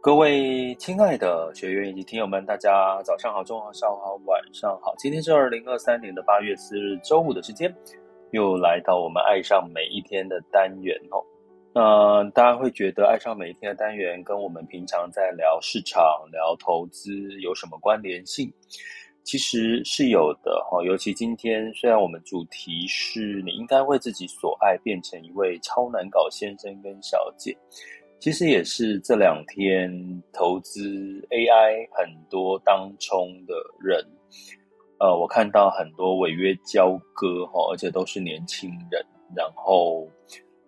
各位亲爱的学员以及听友们，大家早上好、中午好、下午好、晚上好。今天是二零二三年的八月四日，周五的时间，又来到我们爱上每一天的单元哦。那大家会觉得爱上每一天的单元跟我们平常在聊市场、聊投资有什么关联性？其实是有的哈。尤其今天，虽然我们主题是你应该为自己所爱变成一位超难搞先生跟小姐。其实也是这两天投资 AI 很多当冲的人，呃，我看到很多违约交割哈，而且都是年轻人，然后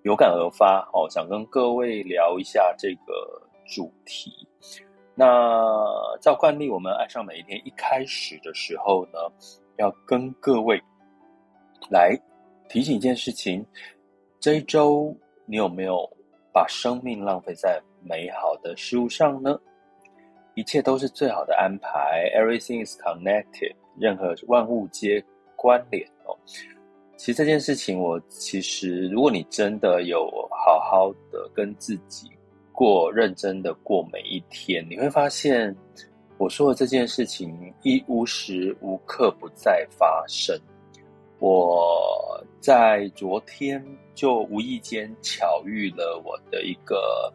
有感而发哦，想跟各位聊一下这个主题。那照惯例，我们爱上每一天一开始的时候呢，要跟各位来提醒一件事情：这一周你有没有？把生命浪费在美好的事物上呢？一切都是最好的安排，Everything is connected，任何万物皆关联哦。其实这件事情，我其实如果你真的有好好的跟自己过，认真的过每一天，你会发现我说的这件事情一无时无刻不在发生。我在昨天就无意间巧遇了我的一个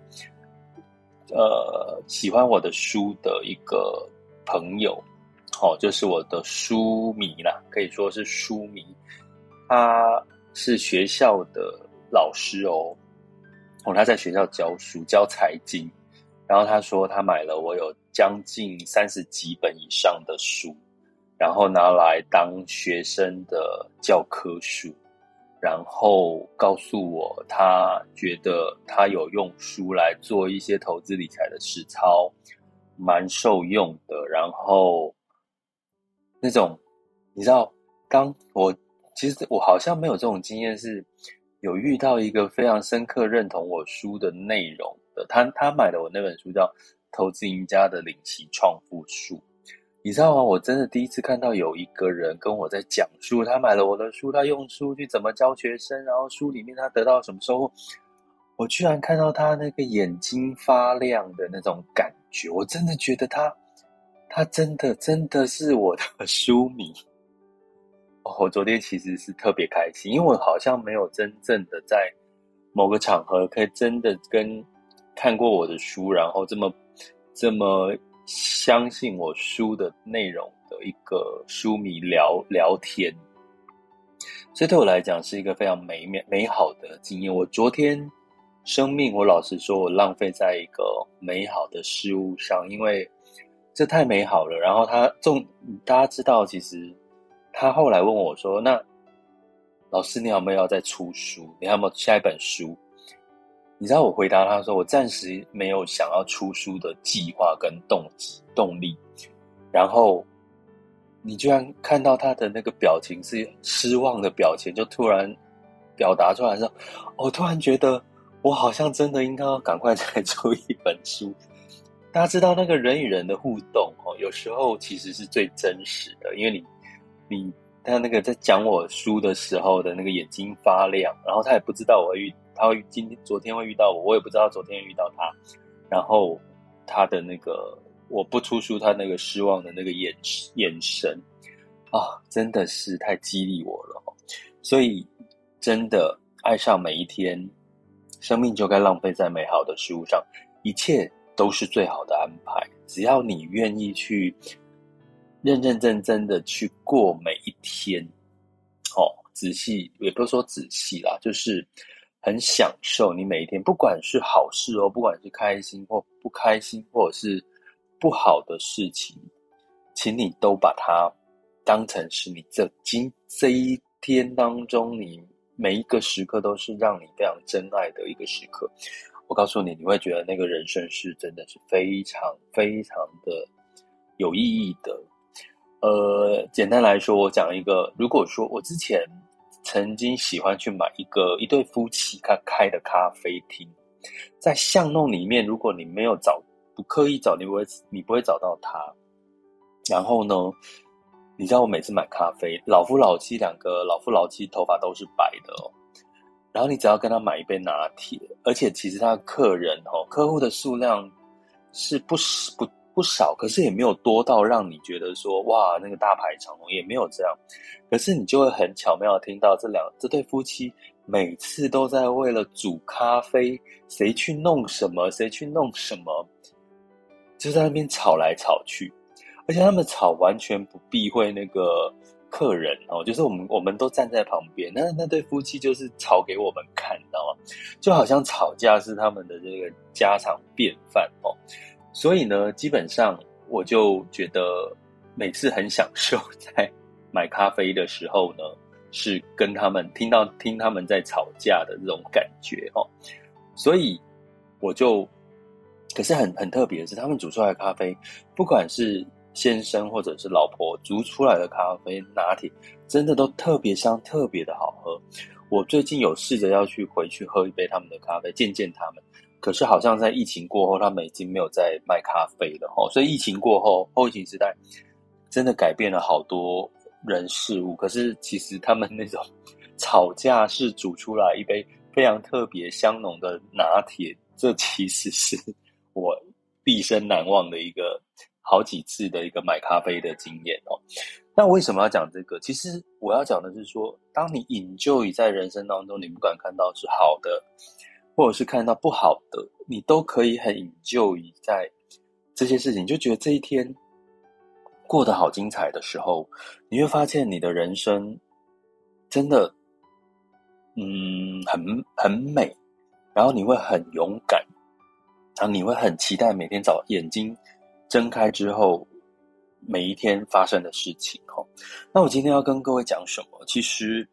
呃喜欢我的书的一个朋友，哦，就是我的书迷啦，可以说是书迷。他是学校的老师哦，哦，他在学校教书教财经，然后他说他买了我有将近三十几本以上的书。然后拿来当学生的教科书，然后告诉我他觉得他有用书来做一些投资理财的实操，蛮受用的。然后那种你知道，当我其实我好像没有这种经验，是有遇到一个非常深刻认同我书的内容的。他他买的我那本书叫《投资赢家的领奇创富术》。你知道吗？我真的第一次看到有一个人跟我在讲书，他买了我的书，他用书去怎么教学生，然后书里面他得到什么收获，我居然看到他那个眼睛发亮的那种感觉，我真的觉得他，他真的真的是我的 书迷。我昨天其实是特别开心，因为我好像没有真正的在某个场合可以真的跟看过我的书，然后这么这么。相信我书的内容的一个书迷聊聊天，所以对我来讲是一个非常美美美好的经验。我昨天生命，我老实说，我浪费在一个美好的事物上，因为这太美好了。然后他重，大家知道，其实他后来问我说：“那老师，你有没有要再出书？你有没有下一本书？”你知道我回答他说：“我暂时没有想要出书的计划跟动机动力。”然后你居然看到他的那个表情是失望的表情，就突然表达出来说：“我突然觉得我好像真的应该要赶快再出一本书。”大家知道那个人与人的互动哦，有时候其实是最真实的，因为你你他那个在讲我书的时候的那个眼睛发亮，然后他也不知道我会遇。他会今天、昨天会遇到我，我也不知道昨天遇到他。然后他的那个我不出书，他那个失望的那个眼眼神啊，真的是太激励我了。所以真的爱上每一天，生命就该浪费在美好的事物上，一切都是最好的安排。只要你愿意去认认真真的去过每一天，哦，仔细也不是说仔细啦，就是。很享受你每一天，不管是好事哦，不管是开心或不开心，或者是不好的事情，请你都把它当成是你这今这一天当中，你每一个时刻都是让你非常珍爱的一个时刻。我告诉你，你会觉得那个人生是真的是非常非常的有意义的。呃，简单来说，我讲一个，如果说我之前曾经喜欢去买一个一对夫妻他开的咖啡厅，在巷弄里面，如果你没有找，不刻意找，你不会你不会找到他。然后呢，你知道我每次买咖啡，老夫老妻两个老夫老妻头发都是白的哦。然后你只要跟他买一杯拿铁，而且其实他的客人哦，客户的数量是不不不少，可是也没有多到让你觉得说哇，那个大排长龙也没有这样。可是你就会很巧妙的听到这两这对夫妻每次都在为了煮咖啡，谁去弄什么，谁去弄什么，就在那边吵来吵去。而且他们吵完全不避讳那个客人哦，就是我们我们都站在旁边，那那对夫妻就是吵给我们看，知道吗？就好像吵架是他们的这个家常便饭哦。所以呢，基本上我就觉得每次很享受在买咖啡的时候呢，是跟他们听到听他们在吵架的这种感觉哦。所以我就，可是很很特别的是，他们煮出来的咖啡，不管是先生或者是老婆煮出来的咖啡拿铁，真的都特别香，特别的好喝。我最近有试着要去回去喝一杯他们的咖啡，见见他们。可是好像在疫情过后，他们已经没有在卖咖啡了哦。所以疫情过后，后疫情时代真的改变了好多人事物。可是其实他们那种吵架是煮出来一杯非常特别香浓的拿铁，这其实是我毕生难忘的一个。好几次的一个买咖啡的经验哦，那为什么要讲这个？其实我要讲的是说，当你引咎于在人生当中，你不管看到是好的，或者是看到不好的，你都可以很引咎于在这些事情，就觉得这一天过得好精彩的时候，你会发现你的人生真的，嗯，很很美，然后你会很勇敢，然后你会很期待每天早眼睛。睁开之后，每一天发生的事情哦。那我今天要跟各位讲什么？其实，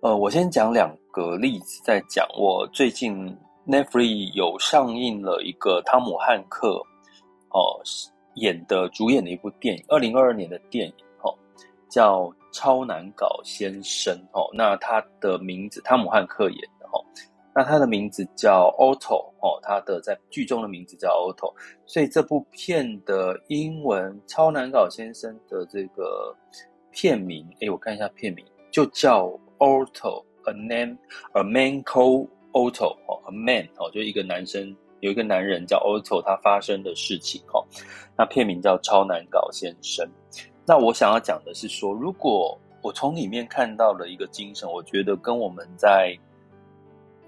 呃，我先讲两个例子，再讲我最近 Netflix 有上映了一个汤姆汉克哦演的主演的一部电影，二零二二年的电影哦，叫《超难搞先生》哦。那他的名字，汤姆汉克演的哦。那他的名字叫 Otto 哦，他的在剧中的名字叫 Otto，所以这部片的英文《超难搞先生》的这个片名，诶，我看一下片名，就叫 Otto，A name，A man called Otto 哦，A man 哦，就一个男生，有一个男人叫 Otto，他发生的事情哦。那片名叫《超难搞先生》。那我想要讲的是说，如果我从里面看到了一个精神，我觉得跟我们在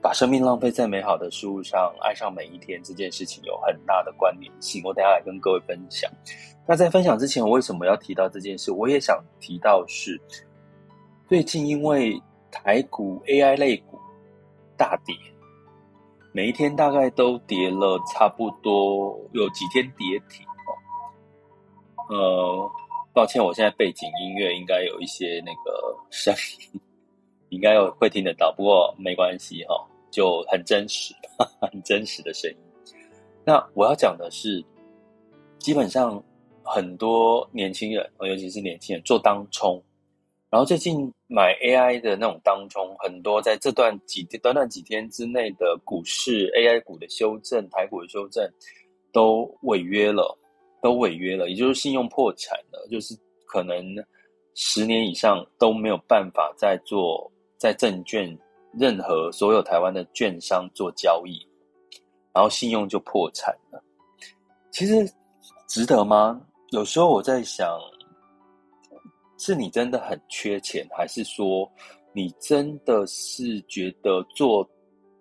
把生命浪费在美好的事物上，爱上每一天这件事情有很大的关联性。我等下来跟各位分享。那在分享之前，我为什么要提到这件事？我也想提到是最近因为台股 AI 类股大跌，每一天大概都跌了差不多有几天跌停哦。呃，抱歉，我现在背景音乐应该有一些那个声音，应该有会听得到，不过没关系哈。就很真实，很真实的声音。那我要讲的是，基本上很多年轻人，尤其是年轻人做当冲，然后最近买 AI 的那种当中，很多在这段几短短几天之内的股市 AI 股的修正、台股的修正都违约了，都违约了，也就是信用破产了，就是可能十年以上都没有办法再做在证券。任何所有台湾的券商做交易，然后信用就破产了。其实值得吗？有时候我在想，是你真的很缺钱，还是说你真的是觉得做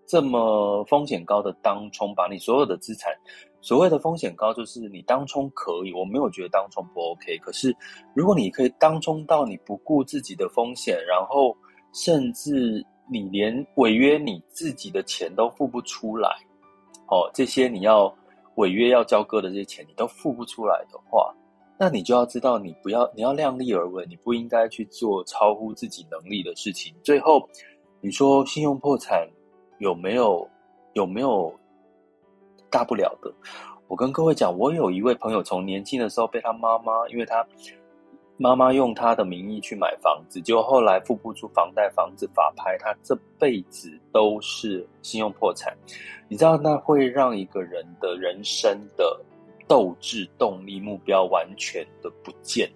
这么风险高的当冲，把你所有的资产，所谓的风险高，就是你当冲可以，我没有觉得当冲不 OK。可是如果你可以当冲到你不顾自己的风险，然后甚至。你连违约你自己的钱都付不出来，哦，这些你要违约要交割的这些钱你都付不出来的话，那你就要知道，你不要你要量力而为，你不应该去做超乎自己能力的事情。最后，你说信用破产有没有有没有大不了的？我跟各位讲，我有一位朋友，从年轻的时候被他妈妈，因为他妈妈用他的名义去买房子，结果后来付不出房贷，房子法拍，他这辈子都是信用破产。你知道，那会让一个人的人生的斗志、动力、目标完全的不见，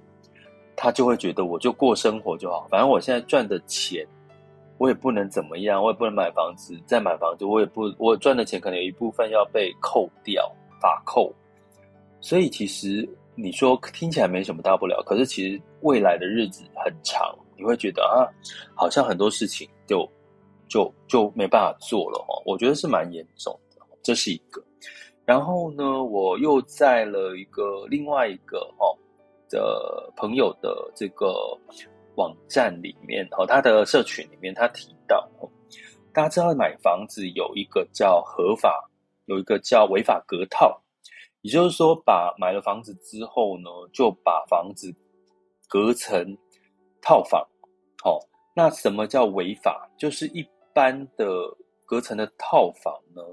他就会觉得我就过生活就好，反正我现在赚的钱。我也不能怎么样，我也不能买房子，再买房子，我也不，我赚的钱可能有一部分要被扣掉，法扣。所以其实你说听起来没什么大不了，可是其实未来的日子很长，你会觉得啊，好像很多事情就就就没办法做了哦。我觉得是蛮严重的，这是一个。然后呢，我又在了一个另外一个哦的朋友的这个。网站里面哦，他的社群里面，他提到哦，大家知道买房子有一个叫合法，有一个叫违法隔套，也就是说，把买了房子之后呢，就把房子隔成套房。哦，那什么叫违法？就是一般的隔成的套房呢，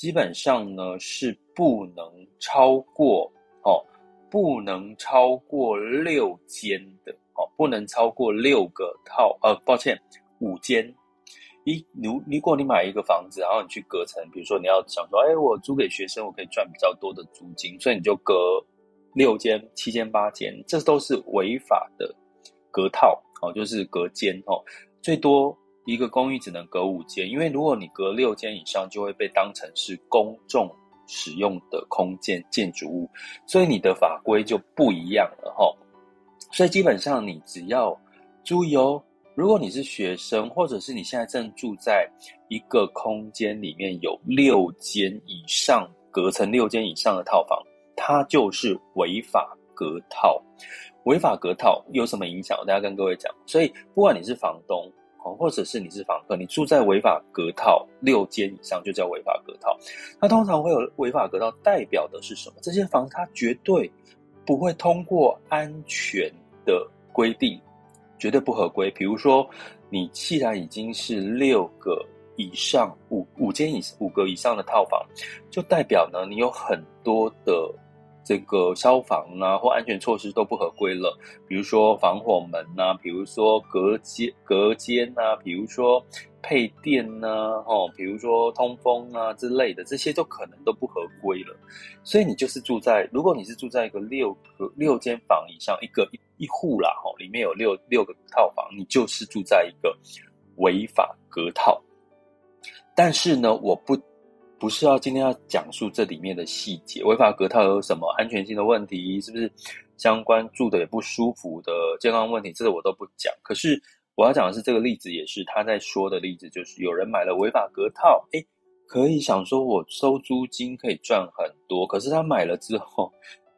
基本上呢是不能超过哦，不能超过六间的哦。不能超过六个套，呃，抱歉，五间。一如如果你买一个房子，然后你去隔层，比如说你要想说，哎，我租给学生，我可以赚比较多的租金，所以你就隔六间、七间、八间，这都是违法的隔套，哦，就是隔间哦。最多一个公寓只能隔五间，因为如果你隔六间以上，就会被当成是公众使用的空间建筑物，所以你的法规就不一样了，哈。所以基本上，你只要注意哦，如果你是学生，或者是你现在正住在一个空间里面有六间以上隔成六间以上的套房，它就是违法隔套。违法隔套有什么影响？我等下跟各位讲。所以不管你是房东哦，或者是你是房客，你住在违法隔套六间以上，就叫违法隔套。那通常会有违法隔套，代表的是什么？这些房子它绝对不会通过安全的规定，绝对不合规。比如说，你既然已经是六个以上五五间以五个以上的套房，就代表呢，你有很多的这个消防啊或安全措施都不合规了。比如说防火门呐，比如说隔间隔间呐，比如说。配电呐、啊，哦，比如说通风啊之类的，这些都可能都不合规了。所以你就是住在，如果你是住在一个六个六间房以上，一个一一户啦，哈，里面有六六个套房，你就是住在一个违法隔套。但是呢，我不不是要今天要讲述这里面的细节，违法隔套有什么安全性的问题，是不是相关住的也不舒服的健康问题，这个我都不讲。可是。我要讲的是这个例子，也是他在说的例子，就是有人买了违法隔套，诶，可以想说我收租金可以赚很多，可是他买了之后，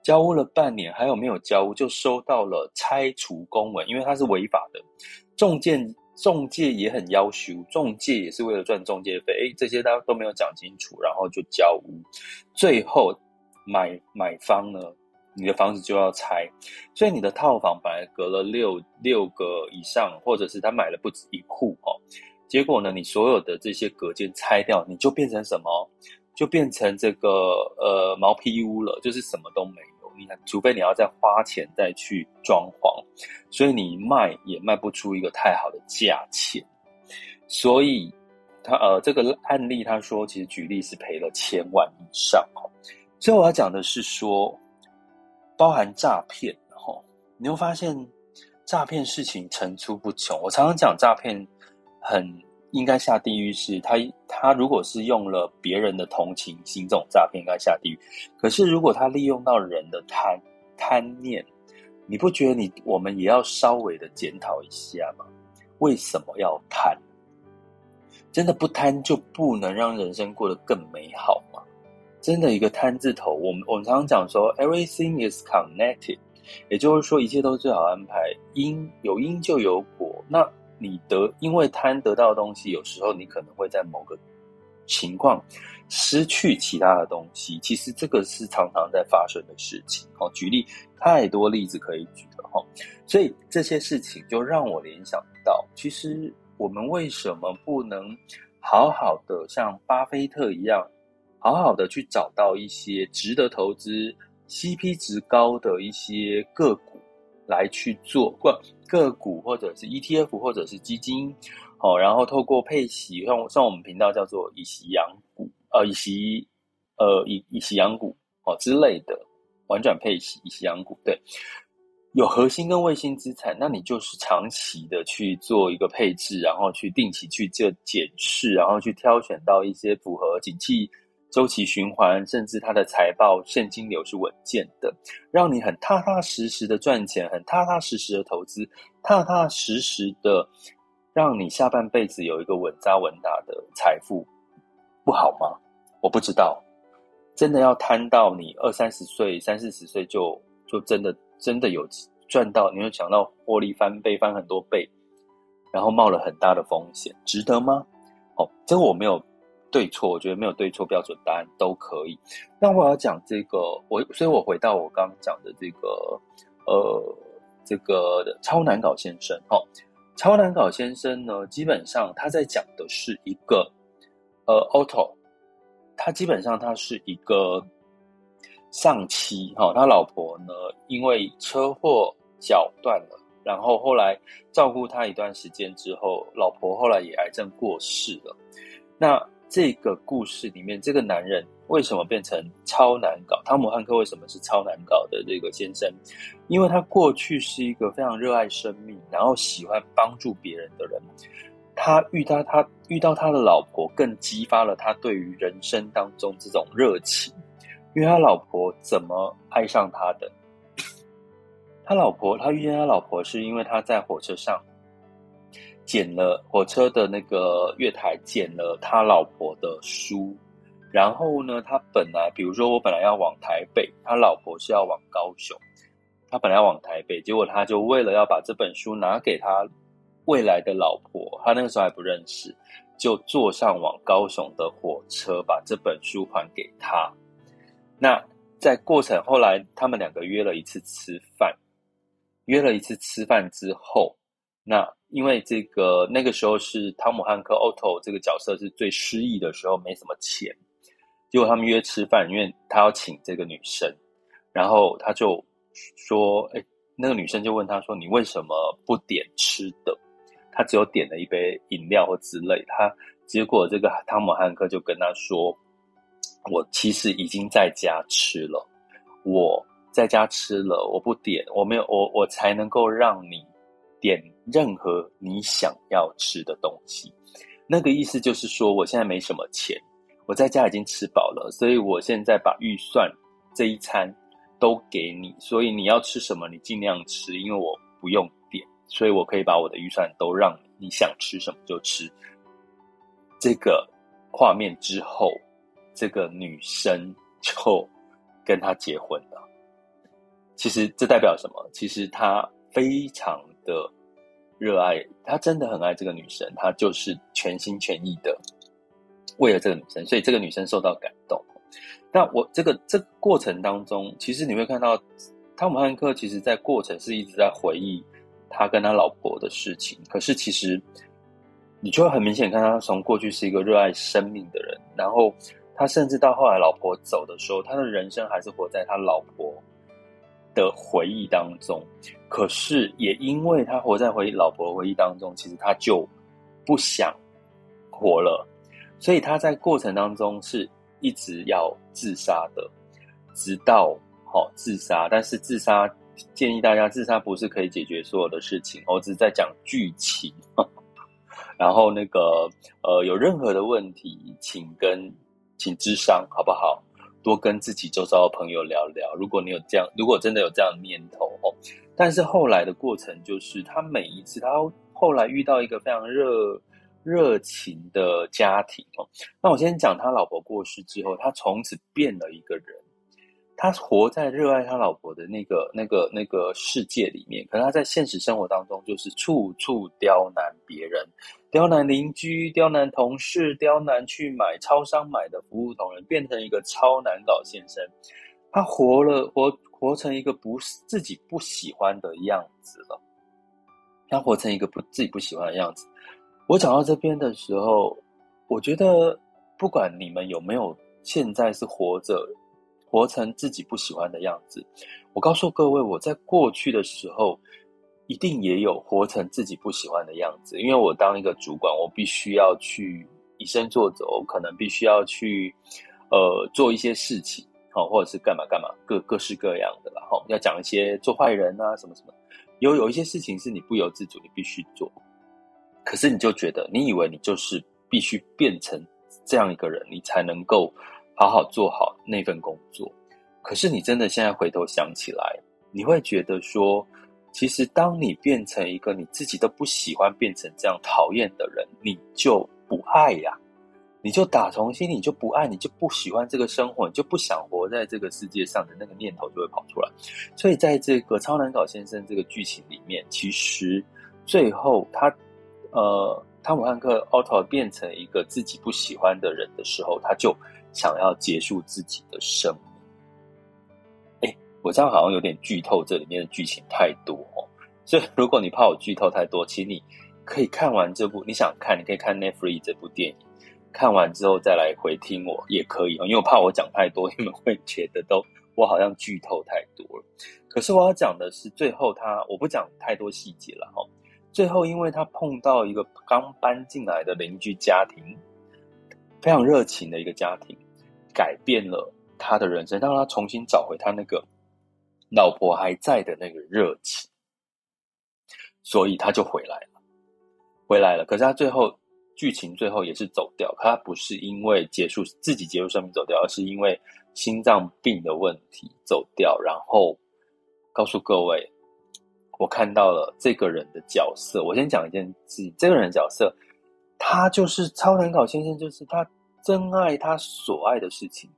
交屋了半年，还有没有交屋就收到了拆除公文，因为它是违法的。仲介中介也很要求，中介也是为了赚中介费，诶，这些他都没有讲清楚，然后就交屋，最后买买方呢？你的房子就要拆，所以你的套房本来隔了六六个以上，或者是他买了不止一户哦，结果呢，你所有的这些隔间拆掉，你就变成什么？就变成这个呃毛坯屋了，就是什么都没你看，除非你要再花钱再去装潢，所以你卖也卖不出一个太好的价钱。所以他呃这个案例他说，其实举例是赔了千万以上哦。所以我要讲的是说。包含诈骗，吼，你会发现诈骗事情层出不穷。我常常讲诈骗很应该下地狱，是他他如果是用了别人的同情心，这种诈骗应该下地狱。可是如果他利用到人的贪贪念，你不觉得你我们也要稍微的检讨一下吗？为什么要贪？真的不贪就不能让人生过得更美好吗？真的一个贪字头，我们我们常常讲说，everything is connected，也就是说一切都是最好安排，因有因就有果。那你得因为贪得到的东西，有时候你可能会在某个情况失去其他的东西。其实这个是常常在发生的事情。哦，举例太多例子可以举了哈，所以这些事情就让我联想到，其实我们为什么不能好好的像巴菲特一样，好好的去找到一些值得投资、CP 值高的一些个股来去做，个股或者是 ETF 或者是基金，哦，然后透过配息，像像我们频道叫做以息养股，呃，以息，呃，以以息养股哦之类的，玩转配息，以息养股，对。有核心跟卫星资产，那你就是长期的去做一个配置，然后去定期去做检视，然后去挑选到一些符合景气周期循环，甚至它的财报现金流是稳健的，让你很踏踏实实的赚钱，很踏踏实实的投资，踏踏实实的让你下半辈子有一个稳扎稳打的财富，不好吗？我不知道，真的要贪到你二三十岁、三四十岁就就真的。真的有赚到，你会想到获利翻倍，翻很多倍，然后冒了很大的风险，值得吗？哦，这个我没有对错，我觉得没有对错标准答案都可以。那我要讲这个，我所以，我回到我刚刚讲的这个，呃，这个超难搞先生，哦，超难搞先生呢，基本上他在讲的是一个，呃，Otto，他基本上他是一个。上妻哈，他老婆呢，因为车祸脚断了，然后后来照顾他一段时间之后，老婆后来也癌症过世了。那这个故事里面，这个男人为什么变成超难搞？汤姆汉克为什么是超难搞的这个先生？因为他过去是一个非常热爱生命，然后喜欢帮助别人的人。他遇到他遇到他的老婆，更激发了他对于人生当中这种热情。因为他老婆怎么爱上他的？他老婆，他遇见他老婆是因为他在火车上捡了火车的那个月台，捡了他老婆的书。然后呢，他本来，比如说我本来要往台北，他老婆是要往高雄。他本来要往台北，结果他就为了要把这本书拿给他未来的老婆，他那个时候还不认识，就坐上往高雄的火车，把这本书还给他。那在过程后来，他们两个约了一次吃饭，约了一次吃饭之后，那因为这个那个时候是汤姆汉克 Otto 这个角色是最失意的时候，没什么钱，结果他们约吃饭，因为他要请这个女生，然后他就说：“哎，那个女生就问他说，你为什么不点吃的？他只有点了一杯饮料或之类。他结果这个汤姆汉克就跟他说。”我其实已经在家吃了，我在家吃了，我不点，我没有，我我才能够让你点任何你想要吃的东西。那个意思就是说，我现在没什么钱，我在家已经吃饱了，所以我现在把预算这一餐都给你，所以你要吃什么，你尽量吃，因为我不用点，所以我可以把我的预算都让你，你想吃什么就吃。这个画面之后。这个女生就跟他结婚了。其实这代表什么？其实他非常的热爱，他真的很爱这个女生，他就是全心全意的为了这个女生，所以这个女生受到感动。那我这个这过程当中，其实你会看到汤姆汉克，其实在过程是一直在回忆他跟他老婆的事情。可是其实你就会很明显看到，他从过去是一个热爱生命的人，然后。他甚至到后来老婆走的时候，他的人生还是活在他老婆的回忆当中。可是也因为他活在回忆老婆的回忆当中，其实他就不想活了。所以他在过程当中是一直要自杀的，直到好、哦、自杀。但是自杀建议大家，自杀不是可以解决所有的事情。我只是在讲剧情。然后那个呃，有任何的问题，请跟。请咨商好不好？多跟自己周遭的朋友聊聊。如果你有这样，如果真的有这样的念头哦，但是后来的过程就是，他每一次他后来遇到一个非常热热情的家庭哦。那我先讲他老婆过世之后，他从此变了一个人。他活在热爱他老婆的那个、那个、那个世界里面，可是他在现实生活当中就是处处刁难别人，刁难邻居，刁难同事，刁难去买超商买的服务同仁，变成一个超难搞先生。他活了，活活成一个不是自己不喜欢的样子了。他活成一个不自己不喜欢的样子。我讲到这边的时候，我觉得不管你们有没有现在是活着，活成自己不喜欢的样子，我告诉各位，我在过去的时候。一定也有活成自己不喜欢的样子，因为我当一个主管，我必须要去以身作则，我可能必须要去呃做一些事情，好，或者是干嘛干嘛，各各式各样的，然后要讲一些做坏人啊什么什么，有有一些事情是你不由自主，你必须做，可是你就觉得，你以为你就是必须变成这样一个人，你才能够好好做好那份工作，可是你真的现在回头想起来，你会觉得说。其实，当你变成一个你自己都不喜欢变成这样讨厌的人，你就不爱呀，你就打从心里就不爱，你就不喜欢这个生活，你就不想活在这个世界上的那个念头就会跑出来。所以，在这个超难搞先生这个剧情里面，其实最后他，呃，汤姆汉克奥特变成一个自己不喜欢的人的时候，他就想要结束自己的生命。哎我这样好像有点剧透，这里面的剧情太多哦，所以如果你怕我剧透太多，请你可以看完这部，你想看，你可以看 Netflix 这部电影，看完之后再来回听我也可以哦，因为我怕我讲太多，你们会觉得都我好像剧透太多了。可是我要讲的是最后他，我不讲太多细节了哈。最后因为他碰到一个刚搬进来的邻居家庭，非常热情的一个家庭，改变了他的人生，让他重新找回他那个。老婆还在的那个热情，所以他就回来了，回来了。可是他最后剧情最后也是走掉，他不是因为结束自己结束生命走掉，而是因为心脏病的问题走掉。然后告诉各位，我看到了这个人的角色。我先讲一件事，这个人角色，他就是超能搞先生，就是他真爱他所爱的事情，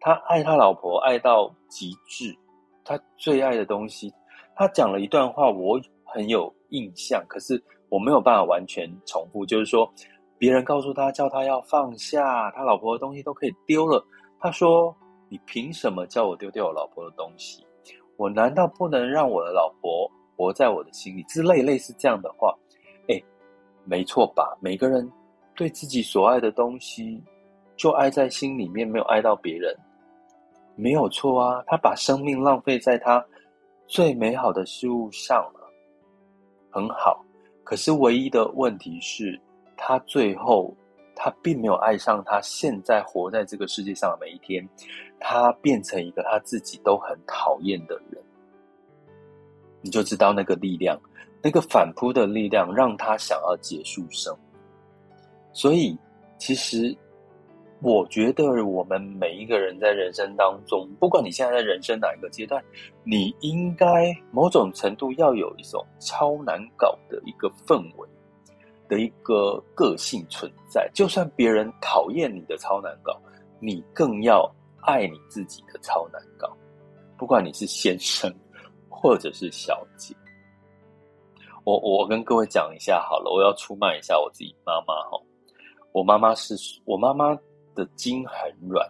他爱他老婆爱到极致。他最爱的东西，他讲了一段话，我很有印象，可是我没有办法完全重复。就是说，别人告诉他，叫他要放下，他老婆的东西都可以丢了。他说：“你凭什么叫我丢掉我老婆的东西？我难道不能让我的老婆活在我的心里？”之类类似这样的话，哎，没错吧？每个人对自己所爱的东西，就爱在心里面，没有爱到别人。没有错啊，他把生命浪费在他最美好的事物上了，很好。可是唯一的问题是，他最后他并没有爱上他现在活在这个世界上的每一天，他变成一个他自己都很讨厌的人。你就知道那个力量，那个反扑的力量，让他想要结束生命。所以，其实。我觉得我们每一个人在人生当中，不管你现在在人生哪一个阶段，你应该某种程度要有一种超难搞的一个氛围的一个个性存在。就算别人讨厌你的超难搞，你更要爱你自己的超难搞。不管你是先生或者是小姐，我我跟各位讲一下好了，我要出卖一下我自己妈妈哈。我妈妈是我妈妈。的筋很软，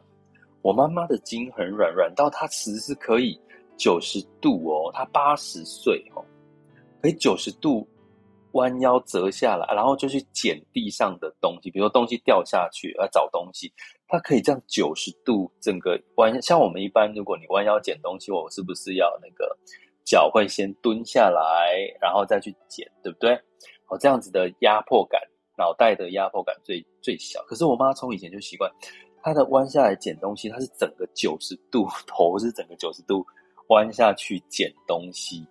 我妈妈的筋很软，软到她其实是可以九十度哦，她八十岁哦，可以九十度弯腰折下来，然后就去捡地上的东西，比如说东西掉下去要找东西，她可以这样九十度整个弯。像我们一般，如果你弯腰捡东西，我是不是要那个脚会先蹲下来，然后再去捡，对不对？哦，这样子的压迫感。脑袋的压迫感最最小，可是我妈从以前就习惯，她的弯下来捡东西，她是整个九十度，头是整个九十度弯下去捡东西，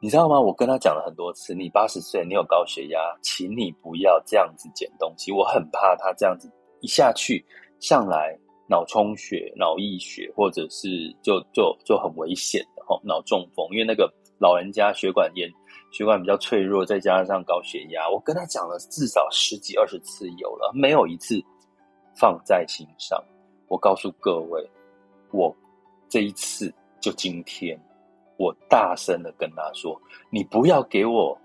你知道吗？我跟她讲了很多次，你八十岁，你有高血压，请你不要这样子捡东西，我很怕她这样子一下去上来脑充血、脑溢血，或者是就就就很危险的哦，脑中风，因为那个老人家血管炎。血管比较脆弱，再加上高血压，我跟他讲了至少十几二十次有了，没有一次放在心上。我告诉各位，我这一次就今天，我大声的跟他说：“你不要给我，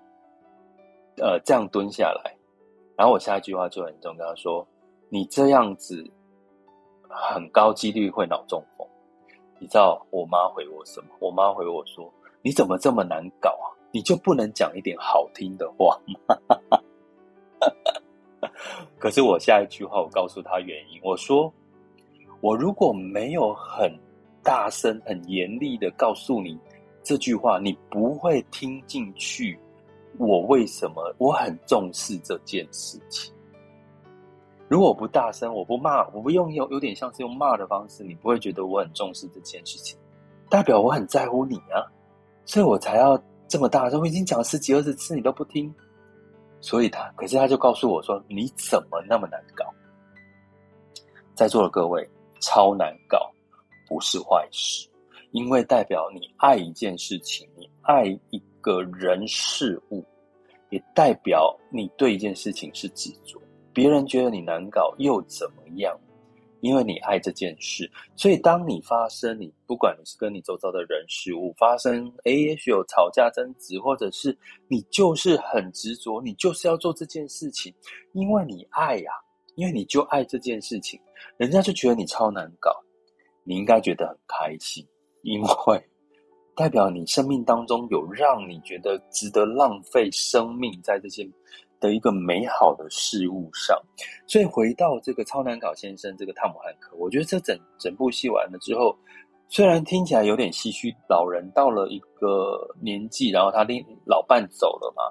呃，这样蹲下来。”然后我下一句话就很重，跟他说：“你这样子很高几率会脑中风。”你知道我妈回我什么？我妈回我说：“你怎么这么难搞啊？”你就不能讲一点好听的话吗？可是我下一句话，我告诉他原因，我说我如果没有很大声、很严厉的告诉你这句话，你不会听进去。我为什么我很重视这件事情？如果我不大声，我不骂，我不用有有点像是用骂的方式，你不会觉得我很重视这件事情，代表我很在乎你啊，所以我才要这么大声。我已经讲十几二十次，你都不听，所以他，可是他就告诉我说：“你怎么那么难搞？”在座的各位，超难搞不是坏事，因为代表你爱一件事情，你爱一个人事物，也代表你对一件事情是执着。别人觉得你难搞又怎么样？因为你爱这件事，所以当你发生，你不管你是跟你周遭的人事物发生，诶，也许有吵架争执，或者是你就是很执着，你就是要做这件事情，因为你爱呀、因为你就爱这件事情，人家就觉得你超难搞，你应该觉得很开心，因为 代表你生命当中有让你觉得值得浪费生命在这些。的一个美好的事物上，所以回到这个超难搞先生这个汤姆汉克，我觉得这整整部戏完了之后，虽然听起来有点唏嘘，老人到了一个年纪，然后他另老伴走了嘛，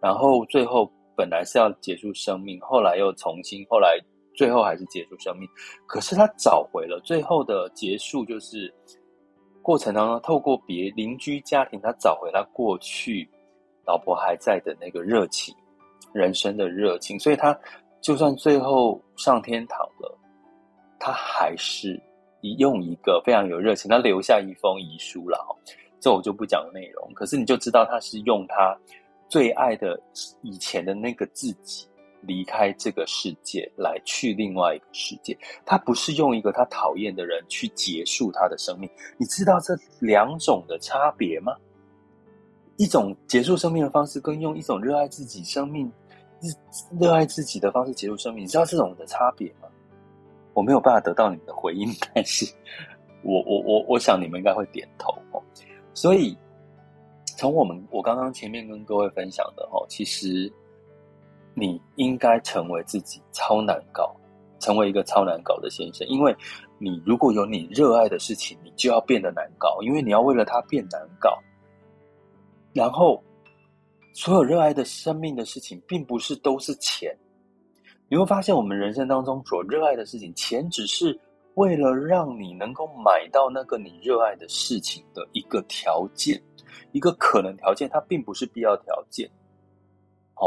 然后最后本来是要结束生命，后来又重新，后来最后还是结束生命，可是他找回了最后的结束，就是过程当中透过别邻居家庭，他找回他过去老婆还在的那个热情。人生的热情，所以他就算最后上天堂了，他还是用一个非常有热情，他留下一封遗书了。这我就不讲内容，可是你就知道他是用他最爱的以前的那个自己离开这个世界，来去另外一个世界。他不是用一个他讨厌的人去结束他的生命。你知道这两种的差别吗？一种结束生命的方式，跟用一种热爱自己生命、热爱自己的方式结束生命，你知道这种的差别吗？我没有办法得到你们的回应，但是我我我我想你们应该会点头哦。所以从我们我刚刚前面跟各位分享的哦，其实你应该成为自己超难搞，成为一个超难搞的先生，因为你如果有你热爱的事情，你就要变得难搞，因为你要为了他变难搞。然后，所有热爱的生命的事情，并不是都是钱。你会发现，我们人生当中所热爱的事情，钱只是为了让你能够买到那个你热爱的事情的一个条件，一个可能条件，它并不是必要条件。哦，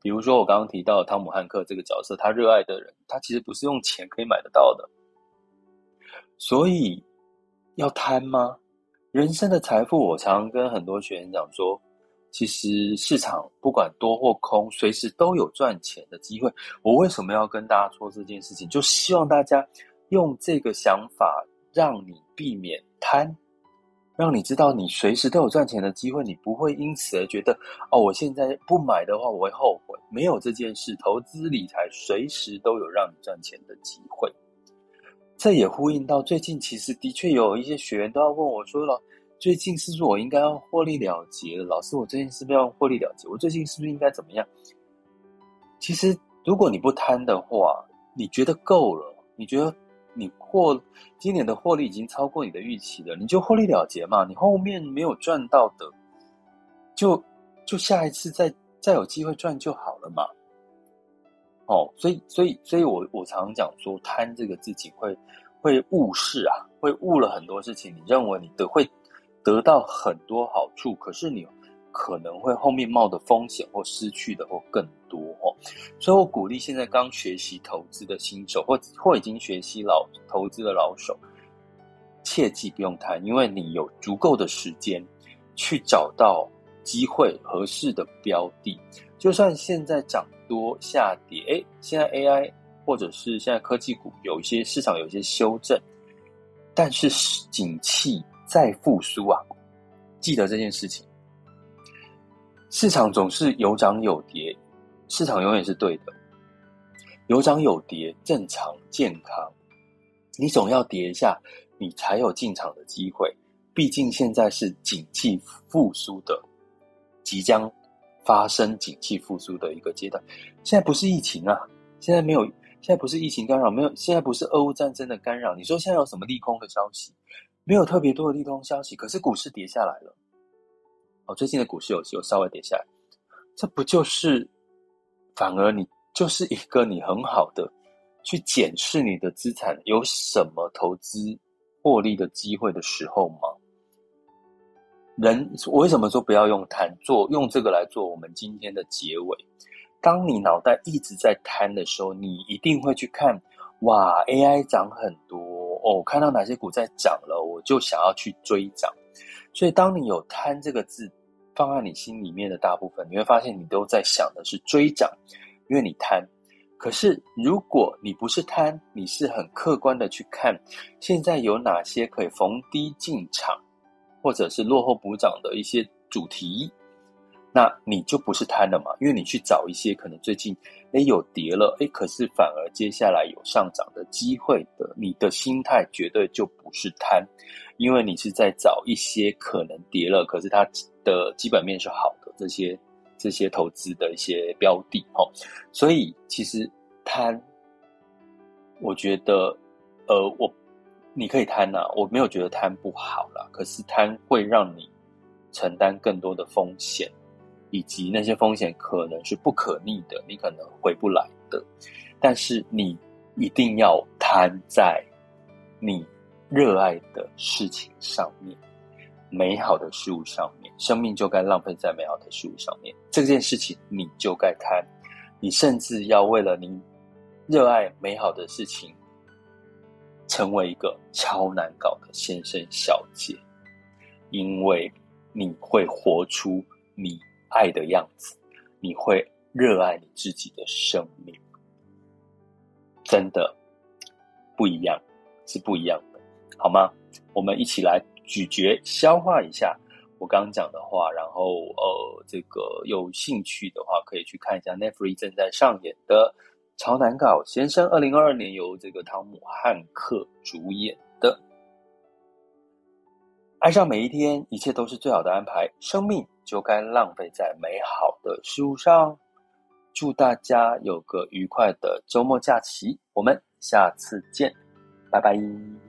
比如说我刚刚提到汤姆汉克这个角色，他热爱的人，他其实不是用钱可以买得到的。所以，要贪吗？人生的财富，我常跟很多学员讲说，其实市场不管多或空，随时都有赚钱的机会。我为什么要跟大家说这件事情？就希望大家用这个想法，让你避免贪，让你知道你随时都有赚钱的机会，你不会因此而觉得哦，我现在不买的话，我会后悔。没有这件事，投资理财随时都有让你赚钱的机会。这也呼应到最近，其实的确有一些学员都要问我说了，最近是不是我应该要获利了结了？老师，我最近是不是要获利了结？我最近是不是应该怎么样？其实，如果你不贪的话，你觉得够了，你觉得你获今年的获利已经超过你的预期了，你就获利了结嘛。你后面没有赚到的，就就下一次再再有机会赚就好了嘛。哦，所以，所以，所以我我常常讲说，贪这个自己会会误事啊，会误了很多事情。你认为你得会得到很多好处，可是你可能会后面冒的风险或失去的或更多哦。所以我鼓励现在刚学习投资的新手，或或已经学习老投资的老手，切记不用贪，因为你有足够的时间去找到机会合适的标的，就算现在涨。多下跌，哎，现在 AI 或者是现在科技股有一些市场有一些修正，但是景气在复苏啊，记得这件事情。市场总是有涨有跌，市场永远是对的，有涨有跌，正常健康。你总要跌一下，你才有进场的机会。毕竟现在是景气复苏的，即将。发生景气复苏的一个阶段，现在不是疫情啊，现在没有，现在不是疫情干扰，没有，现在不是俄乌战争的干扰。你说现在有什么利空的消息？没有特别多的利空消息，可是股市跌下来了。哦，最近的股市有有稍微跌下来，这不就是反而你就是一个你很好的去检视你的资产有什么投资获利的机会的时候吗？人，我为什么说不要用贪做，用这个来做我们今天的结尾？当你脑袋一直在贪的时候，你一定会去看，哇，AI 涨很多哦，看到哪些股在涨了，我就想要去追涨。所以，当你有“贪”这个字放在你心里面的大部分，你会发现你都在想的是追涨，因为你贪。可是，如果你不是贪，你是很客观的去看现在有哪些可以逢低进场，或者是落后补涨的一些主题，那你就不是贪了嘛？因为你去找一些可能最近诶有跌了，诶可是反而接下来有上涨的机会的，你的心态绝对就不是贪。因为你是在找一些可能跌了，可是它的基本面是好的这些这些投资的一些标的哦，所以其实贪，我觉得呃，我你可以贪呐，我没有觉得贪不好啦，可是贪会让你承担更多的风险，以及那些风险可能是不可逆的，你可能回不来的，但是你一定要贪在你。热爱的事情上面，美好的事物上面，生命就该浪费在美好的事物上面。这件事情你就该贪，你甚至要为了你热爱美好的事情，成为一个超难搞的先生小姐，因为你会活出你爱的样子，你会热爱你自己的生命，真的不一样，是不一样的。好吗？我们一起来咀嚼、消化一下我刚刚讲的话，然后呃，这个有兴趣的话，可以去看一下 Netflix 正在上演的《超难搞先生》，二零二二年由这个汤姆汉克主演的《爱上每一天》，一切都是最好的安排，生命就该浪费在美好的事物上。祝大家有个愉快的周末假期，我们下次见，拜拜。